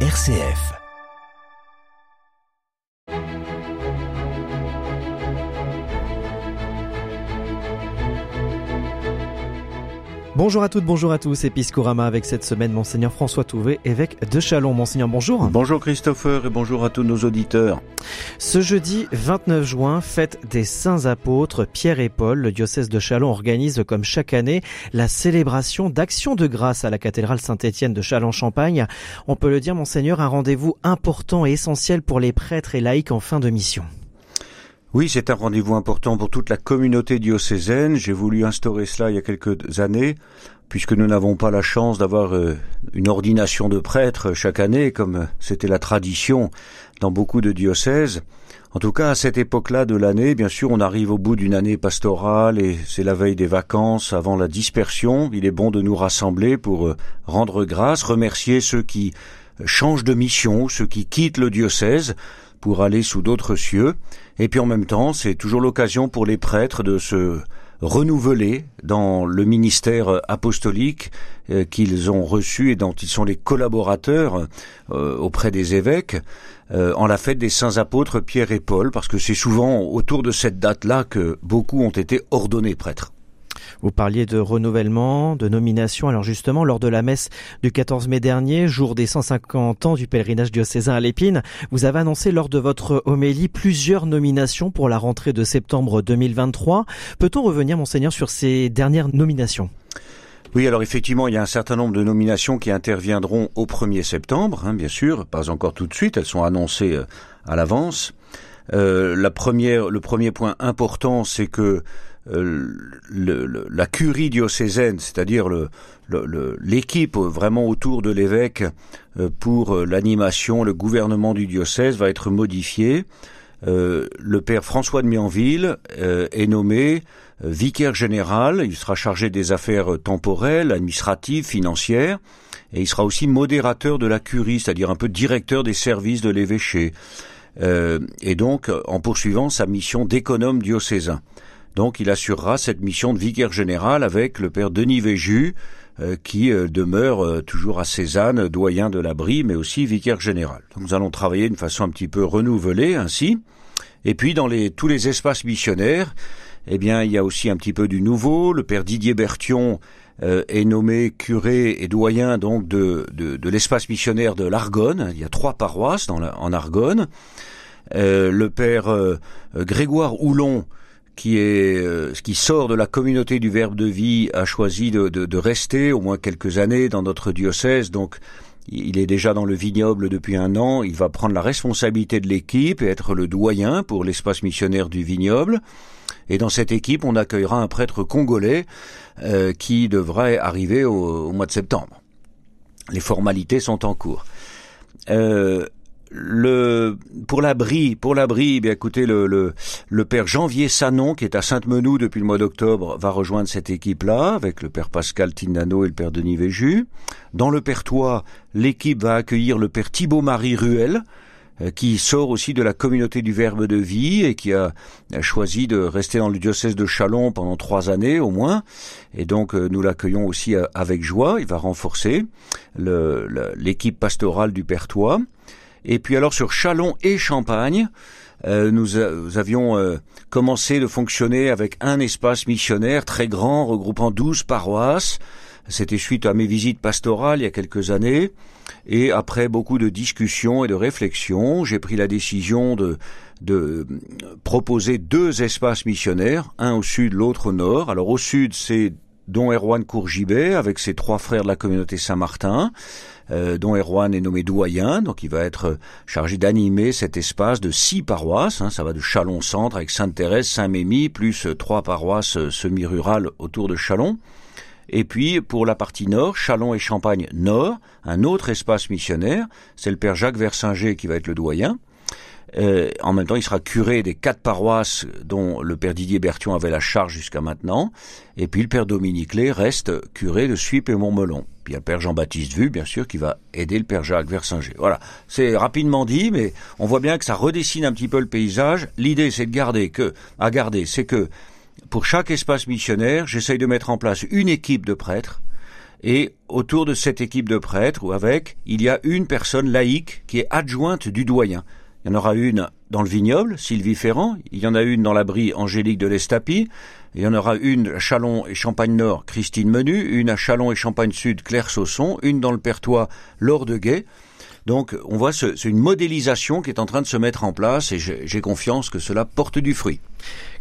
RCF. Bonjour à toutes, bonjour à tous, Episcorama avec cette semaine Monseigneur François Touvet, évêque de Chalon. Monseigneur, bonjour. Bonjour Christopher et bonjour à tous nos auditeurs. Ce jeudi 29 juin, fête des saints apôtres Pierre et Paul, le diocèse de Chalon organise comme chaque année la célébration d'Action de grâce à la cathédrale Saint-Étienne de Chalon-Champagne. On peut le dire, Monseigneur, un rendez-vous important et essentiel pour les prêtres et laïcs en fin de mission. Oui, c'est un rendez-vous important pour toute la communauté diocésaine. J'ai voulu instaurer cela il y a quelques années, puisque nous n'avons pas la chance d'avoir euh, une ordination de prêtre chaque année, comme c'était la tradition dans beaucoup de diocèses. En tout cas, à cette époque-là de l'année, bien sûr, on arrive au bout d'une année pastorale et c'est la veille des vacances, avant la dispersion. Il est bon de nous rassembler pour euh, rendre grâce, remercier ceux qui changent de mission, ceux qui quittent le diocèse pour aller sous d'autres cieux. Et puis en même temps, c'est toujours l'occasion pour les prêtres de se renouveler dans le ministère apostolique euh, qu'ils ont reçu et dont ils sont les collaborateurs euh, auprès des évêques euh, en la fête des saints apôtres Pierre et Paul, parce que c'est souvent autour de cette date-là que beaucoup ont été ordonnés prêtres. Vous parliez de renouvellement, de nomination. Alors justement, lors de la messe du 14 mai dernier, jour des 150 ans du pèlerinage diocésain à l'Épine, vous avez annoncé lors de votre homélie plusieurs nominations pour la rentrée de septembre 2023. Peut-on revenir, monseigneur, sur ces dernières nominations? Oui, alors effectivement, il y a un certain nombre de nominations qui interviendront au 1er septembre, hein, bien sûr, pas encore tout de suite, elles sont annoncées euh, à l'avance. Euh, la première, le premier point important, c'est que euh, la curie diocésaine, c'est-à-dire l'équipe vraiment autour de l'évêque euh, pour euh, l'animation, le gouvernement du diocèse va être modifié. le père François de Mianville est nommé vicaire général, il sera chargé des affaires temporelles, administratives, financières, et il sera aussi modérateur de la curie, c'est-à-dire un peu directeur des services de l'évêché, et donc en poursuivant sa mission d'économe diocésain. Donc il assurera cette mission de vicaire général avec le père Denis Véju, euh, qui euh, demeure euh, toujours à Cézanne, doyen de l'abri, mais aussi vicaire général. Donc nous allons travailler d'une façon un petit peu renouvelée ainsi. Et puis dans tous les espaces missionnaires, eh bien il y a aussi un petit peu du nouveau. Le père Didier Bertion est nommé curé et doyen donc de, l'espace missionnaire de l'Argonne. Il y a trois paroisses en Argonne. le père Grégoire Houlon qui est euh, qui sort de la communauté du Verbe de vie a choisi de, de, de, rester au moins quelques années dans notre diocèse. Donc il est déjà dans le vignoble depuis un an. Il va prendre la responsabilité de l'équipe et être le doyen pour l'espace missionnaire du vignoble. Et dans cette équipe, on accueillera un prêtre congolais euh, qui devrait arriver au, au, mois de septembre. Les formalités sont en cours. Euh, le pour l'abri, pour l'abri, bien écoutez, le, le, le père Janvier Sanon, qui est à Sainte-Menou depuis le mois d'octobre, va rejoindre cette équipe-là, avec le père Pascal Tindano et le père Denis Véju. Dans le Pertois, l'équipe va accueillir le père Thibault-Marie Ruel, euh, qui sort aussi de la communauté du Verbe de vie et qui a, choisi de rester dans le diocèse de Chalon pendant trois années au moins. Et donc euh, nous l'accueillons aussi euh, avec joie. Il va renforcer l'équipe pastorale du Pertois. Et puis alors sur Chalon et Champagne, euh, nous, avions euh, commencé de fonctionner avec un espace missionnaire très grand regroupant 12 paroisses. C'était suite à mes visites pastorales il y a quelques années. Et après beaucoup de discussions et de réflexions, j'ai pris la décision de, de proposer deux espaces missionnaires, un au sud, l'autre au nord. Alors au sud, c'est dont Erwan Courgibet avec ses trois frères de la communauté Saint-Martin, euh, dont Erwan est nommé doyen, donc il va être chargé d'animer cet espace de six paroisses, hein, ça va de Chalon-Centre avec Sainte-Thérèse, Saint-Mémy, plus trois paroisses semi-rurales autour de Chalon. Et puis, pour la partie nord, Chalon et Champagne Nord, un autre espace missionnaire, c'est le père Jacques Versinger qui va être le doyen. Euh, en même temps, il sera curé des quatre paroisses dont le père Didier Bertion avait la charge jusqu'à maintenant. Et puis le père Dominique Lé reste curé de Suip et Montmelon. Puis il y a le père Jean-Baptiste Vu, bien sûr, qui va aider le père Jacques Versinger. Voilà, c'est rapidement dit, mais on voit bien que ça redessine un petit peu le paysage. L'idée, c'est de garder que, à garder, c'est que pour chaque espace missionnaire, j'essaye de mettre en place une équipe de prêtres Et autour de cette équipe de prêtres ou avec, il y a une personne laïque qui est adjointe du doyen. Il y en aura une dans le vignoble, Sylvie Ferrand. Il y en a une dans l'abri, Angélique de l'Estapie. Il y en aura une à Chalon et Champagne-Nord, Christine Menu. Une à Chalon et Champagne-Sud, Claire Sausson. Une dans le Pertois, Laure de Guet. Donc on voit c'est une modélisation qui est en train de se mettre en place et j'ai confiance que cela porte du fruit.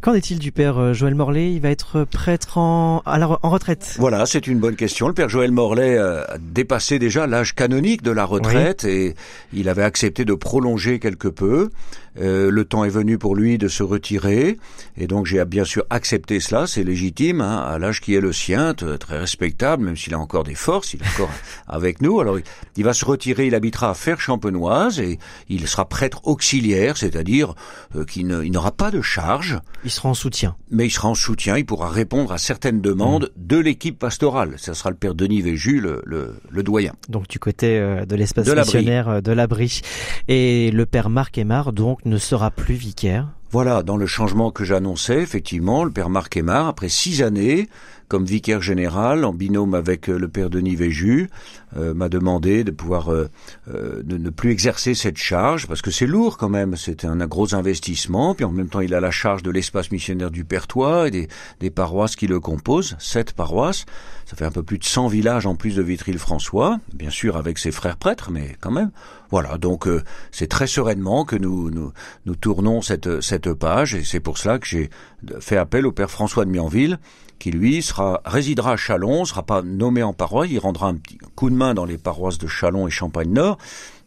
Qu'en est-il du père euh, Joël Morlaix? Il va être prêtre en, en retraite Voilà, c'est une bonne question. Le père Joël Morlaix a dépassé déjà l'âge canonique de la retraite et il avait accepté de prolonger quelque peu. Euh, le temps est venu pour lui de se retirer et donc j'ai bien sûr accepté cela, c'est légitime, hein, à l'âge qui est le sien, très respectable, même s'il a encore des forces, il est encore avec nous. Alors il va se retirer, il habitera à Fer Champenoise et il sera prêtre auxiliaire, c'est-à-dire euh, qu'il n'aura pas de charge. Il sera en soutien. Mais il sera en soutien, il pourra répondre à certaines demandes mmh. de l'équipe pastorale. Ça sera le père Denis Véju, le, le, doyen. Donc du côté euh, de l'espace missionnaire de l'abri. Et le père Marc Aymar, donc, ne sera plus vicaire voilà, dans le changement que j'annonçais, effectivement, le père Marc Aymar, après six années comme vicaire général, en binôme avec euh, le père Denis Véju, euh, m'a demandé de pouvoir euh, ne plus exercer cette charge, parce que c'est lourd quand même, c'est un, gros investissement, puis en même temps il a la charge de l'espace missionnaire du Pertois et des, des paroisses qui le composent, sept paroisses, ça fait un peu plus de 100 villages en plus de Vitry-le-François, bien sûr avec ses frères prêtres, mais quand même. Voilà, donc c'est très sereinement que nous, nous, nous tournons cette, cette page, et c'est pour cela que j'ai fait appel au père François de Mianville, qui lui sera résidera à Chalon, sera pas nommé en paroisse, il rendra un petit coup de main dans les paroisses de Chalon et Champagne-Nord,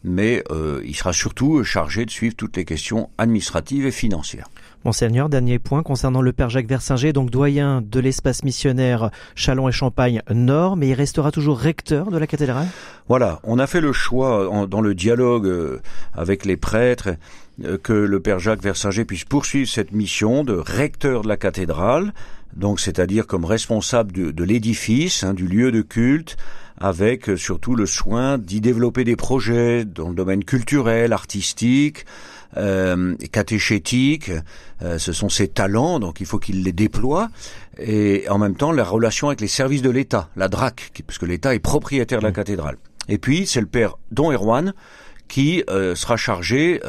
mais euh, il sera surtout chargé de suivre toutes les questions administratives et financières. Monseigneur, dernier point concernant le Père Jacques Versinger, donc doyen de l'espace missionnaire Chalon et Champagne Nord, mais il restera toujours recteur de la cathédrale? Voilà, on a fait le choix dans le dialogue euh, avec les prêtres euh, que le Père Jacques Versinger puisse poursuivre cette mission de recteur de la cathédrale, donc c'est-à-dire comme responsable de, l'édifice, hein, du lieu de culte, avec euh, surtout le soin d'y développer des projets dans le domaine culturel, artistique, euh, catéchétique. Euh, ce sont ses talents, donc il faut qu'il les déploie. Et en même temps, la relation avec les services de l'État, la DRAC, puisque l'État est propriétaire de la mmh. cathédrale. Et puis, c'est le père Don Erwan qui euh, sera chargé,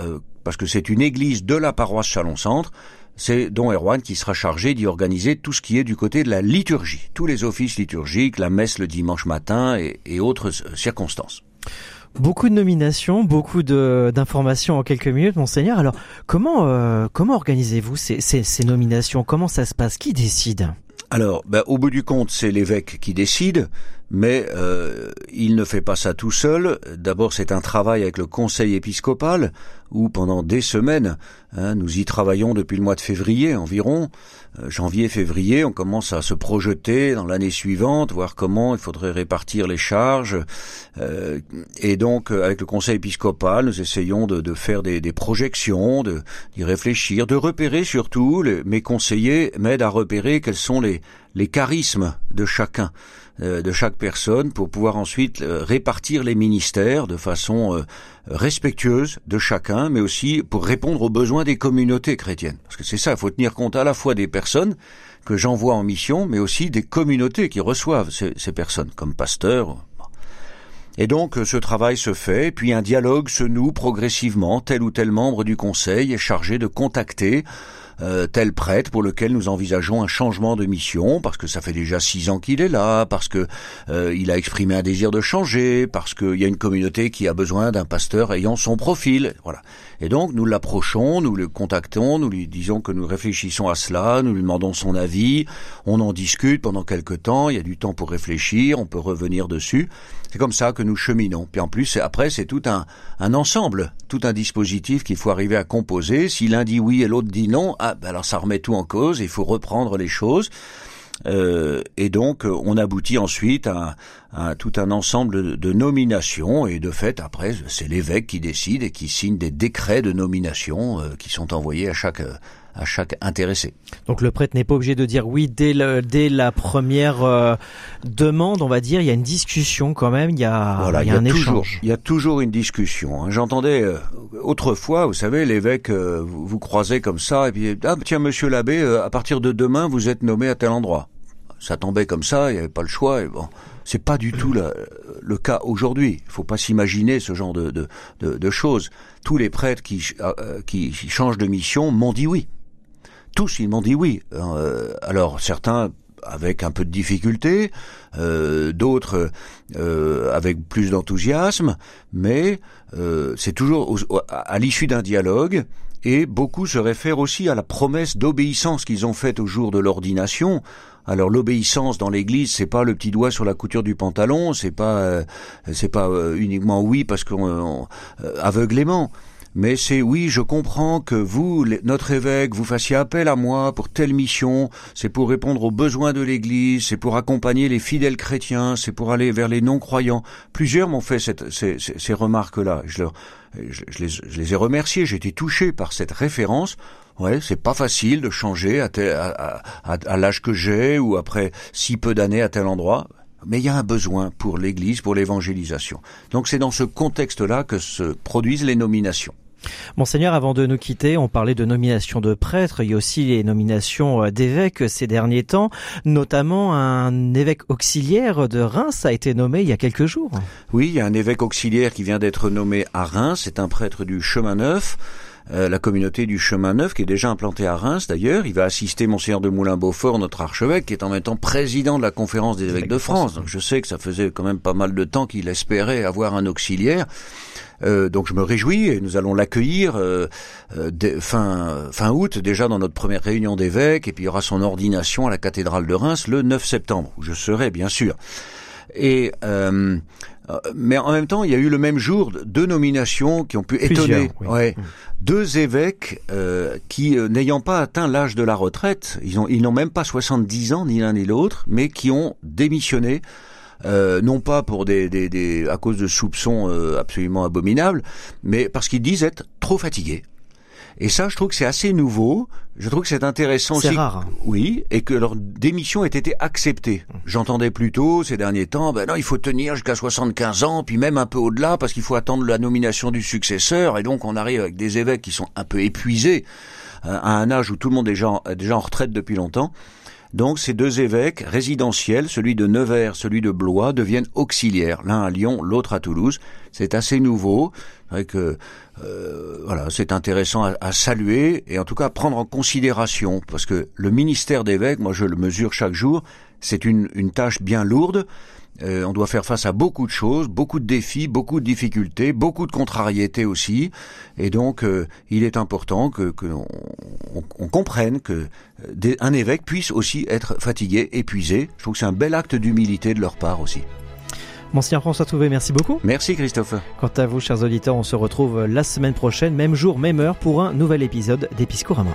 parce que c'est une église de la paroisse Chalon-Centre, c'est Don Erwan qui sera chargé d'y organiser tout ce qui est du côté de la liturgie, tous les offices liturgiques, la messe le dimanche matin et, autres euh, circonstances. Beaucoup de nominations, beaucoup d'informations en quelques minutes, monseigneur. Alors, comment euh, comment organisez-vous ces, ces, nominations? Comment ça se passe? Qui décide? Alors, ben, au bout du compte, c'est l'évêque qui décide, mais euh, il ne fait pas ça tout seul. D'abord, c'est un travail avec le conseil épiscopal, où pendant des semaines, hein, nous y travaillons depuis le mois de février environ, euh, janvier-février, on commence à se projeter dans l'année suivante, voir comment il faudrait répartir les charges. Euh, et donc, avec le conseil épiscopal, nous essayons de, faire des, projections, d'y réfléchir, de repérer surtout, mes conseillers m'aident à repérer quels sont les, les charismes de chacun, euh, de chaque personne, pour pouvoir ensuite euh, répartir les ministères de façon euh, respectueuse de chacun, mais aussi pour répondre aux besoins des communautés chrétiennes. Parce que c'est ça, il faut tenir compte à la fois des personnes que j'envoie en mission, mais aussi des communautés qui reçoivent ces, ces personnes, comme pasteurs. Et donc ce travail se fait, puis un dialogue se noue progressivement, tel ou tel membre du Conseil est chargé de contacter euh, tel prêtre pour lequel nous envisageons un changement de mission, parce que ça fait déjà six ans qu'il est là, parce que euh, il a exprimé un désir de changer, parce qu'il y a une communauté qui a besoin d'un pasteur ayant son profil. Voilà. Et donc nous l'approchons, nous le contactons, nous lui disons que nous réfléchissons à cela, nous lui demandons son avis, on en discute pendant quelque temps, il y a du temps pour réfléchir, on peut revenir dessus. C'est comme ça que nous cheminons. Puis en plus, après, c'est tout un, un ensemble, tout un dispositif qu'il faut arriver à composer. Si l'un dit oui et l'autre dit non, ah, ben alors ça remet tout en cause, il faut reprendre les choses. Euh, et donc, on aboutit ensuite à, tout un ensemble de, nominations. Et de fait, après, c'est l'évêque qui décide et qui signe des décrets de nomination euh, qui sont envoyés à chaque à chaque intéressé. Donc le prêtre n'est pas obligé de dire oui dès, le, dès la première euh, demande, on va dire. Il y a une discussion quand même. Il y a, il y a, un échange. Il y a toujours une discussion. Hein. J'entendais autrefois, vous savez, l'évêque vous, vous, croisez comme ça et puis ah tiens Monsieur l'abbé, à partir de demain vous êtes nommé à tel endroit ça tombait comme ça, il n'y avait pas le choix. Et bon, C'est pas du tout le cas aujourd'hui. Il faut pas s'imaginer ce genre de, de, de, choses. Tous les prêtres qui, euh, qui changent de mission m'ont dit oui. Tous, ils m'ont dit oui. Euh, alors certains avec un peu de difficulté, euh, d'autres euh, avec plus d'enthousiasme, mais euh, c'est toujours à l'issue d'un dialogue. Et beaucoup se réfèrent aussi à la promesse d'obéissance qu'ils ont faite au jour de l'ordination. Alors l'obéissance dans l'Église, c'est pas le petit doigt sur la couture du pantalon, c'est pas c'est pas uniquement oui parce qu'on aveuglément mais c'est oui, je comprends que vous, notre évêque, vous fassiez appel à moi pour telle mission, c'est pour répondre aux besoins de l'Église, c'est pour accompagner les fidèles chrétiens, c'est pour aller vers les non-croyants. Plusieurs m'ont fait cette, ces, ces, remarques-là. Je, leur, je, les, je, les, ai remerciés, été touché par cette référence. Ouais, c'est pas facile de changer à, à, à, à l'âge que j'ai ou après si peu d'années à tel endroit mais il y a un besoin pour l'Église, pour l'évangélisation. Donc c'est dans ce contexte-là que se produisent les nominations. Monseigneur, avant de nous quitter, on parlait de nomination de prêtres, il y a aussi les nominations euh, d'évêques ces derniers temps, notamment un évêque auxiliaire de Reims a été nommé il y a quelques jours. Oui, il y a un évêque auxiliaire qui vient d'être nommé à Reims, c'est un prêtre du chemin neuf. Euh, la communauté du Chemin Neuf, qui est déjà implantée à Reims d'ailleurs. Il va assister Monseigneur de Moulin-Beaufort, notre archevêque, qui est en même temps président de la conférence des évêques de France. Donc je sais que ça faisait quand même pas mal de temps qu'il espérait avoir un auxiliaire. Euh, donc je me réjouis et nous allons l'accueillir euh, fin fin août déjà dans notre première réunion d'évêques et puis il y aura son ordination à la cathédrale de Reims le 9 septembre où je serai bien sûr. Et euh, mais en même temps, il y a eu le même jour deux nominations qui ont pu étonner. Ouais. Mm. Deux évêques euh, qui, euh, n'ayant pas atteint l'âge de la retraite, ils ont, ils n'ont même pas 70 ans ni l'un ni l'autre, mais qui ont démissionné. Euh, non pas pour des, des, des, à cause de soupçons euh, absolument abominables, mais parce qu'ils disent être trop fatigués. Et ça, je trouve que c'est assez nouveau. Je trouve que c'est intéressant aussi. C'est rare. Hein. Oui, et que leur démission ait été acceptée. J'entendais plutôt ces derniers temps, ben non, il faut tenir jusqu'à 75 ans, puis même un peu au-delà, parce qu'il faut attendre la nomination du successeur, et donc on arrive avec des évêques qui sont un peu épuisés, euh, à un âge où tout le monde est déjà, déjà en retraite depuis longtemps. Donc ces deux évêques résidentiels, celui de Nevers, celui de Blois, deviennent auxiliaires, l'un à Lyon, l'autre à Toulouse. C'est assez nouveau, c'est que euh, voilà, c'est intéressant à, saluer et en tout cas à prendre en considération, parce que le ministère d'évêque, moi je le mesure chaque jour, c'est une tâche bien lourde. Euh, on doit faire face à beaucoup de choses, beaucoup de défis, beaucoup de difficultés, beaucoup de contrariétés aussi. Et donc, euh, il est important que, on, comprenne que euh, un évêque puisse aussi être fatigué, épuisé. Je trouve que c'est un bel acte d'humilité de leur part aussi. Monsieur François Touvé, merci beaucoup. Merci Christophe. Quant à vous, chers auditeurs, on se retrouve la semaine prochaine, même jour, même heure, pour un nouvel épisode d'Episcorama.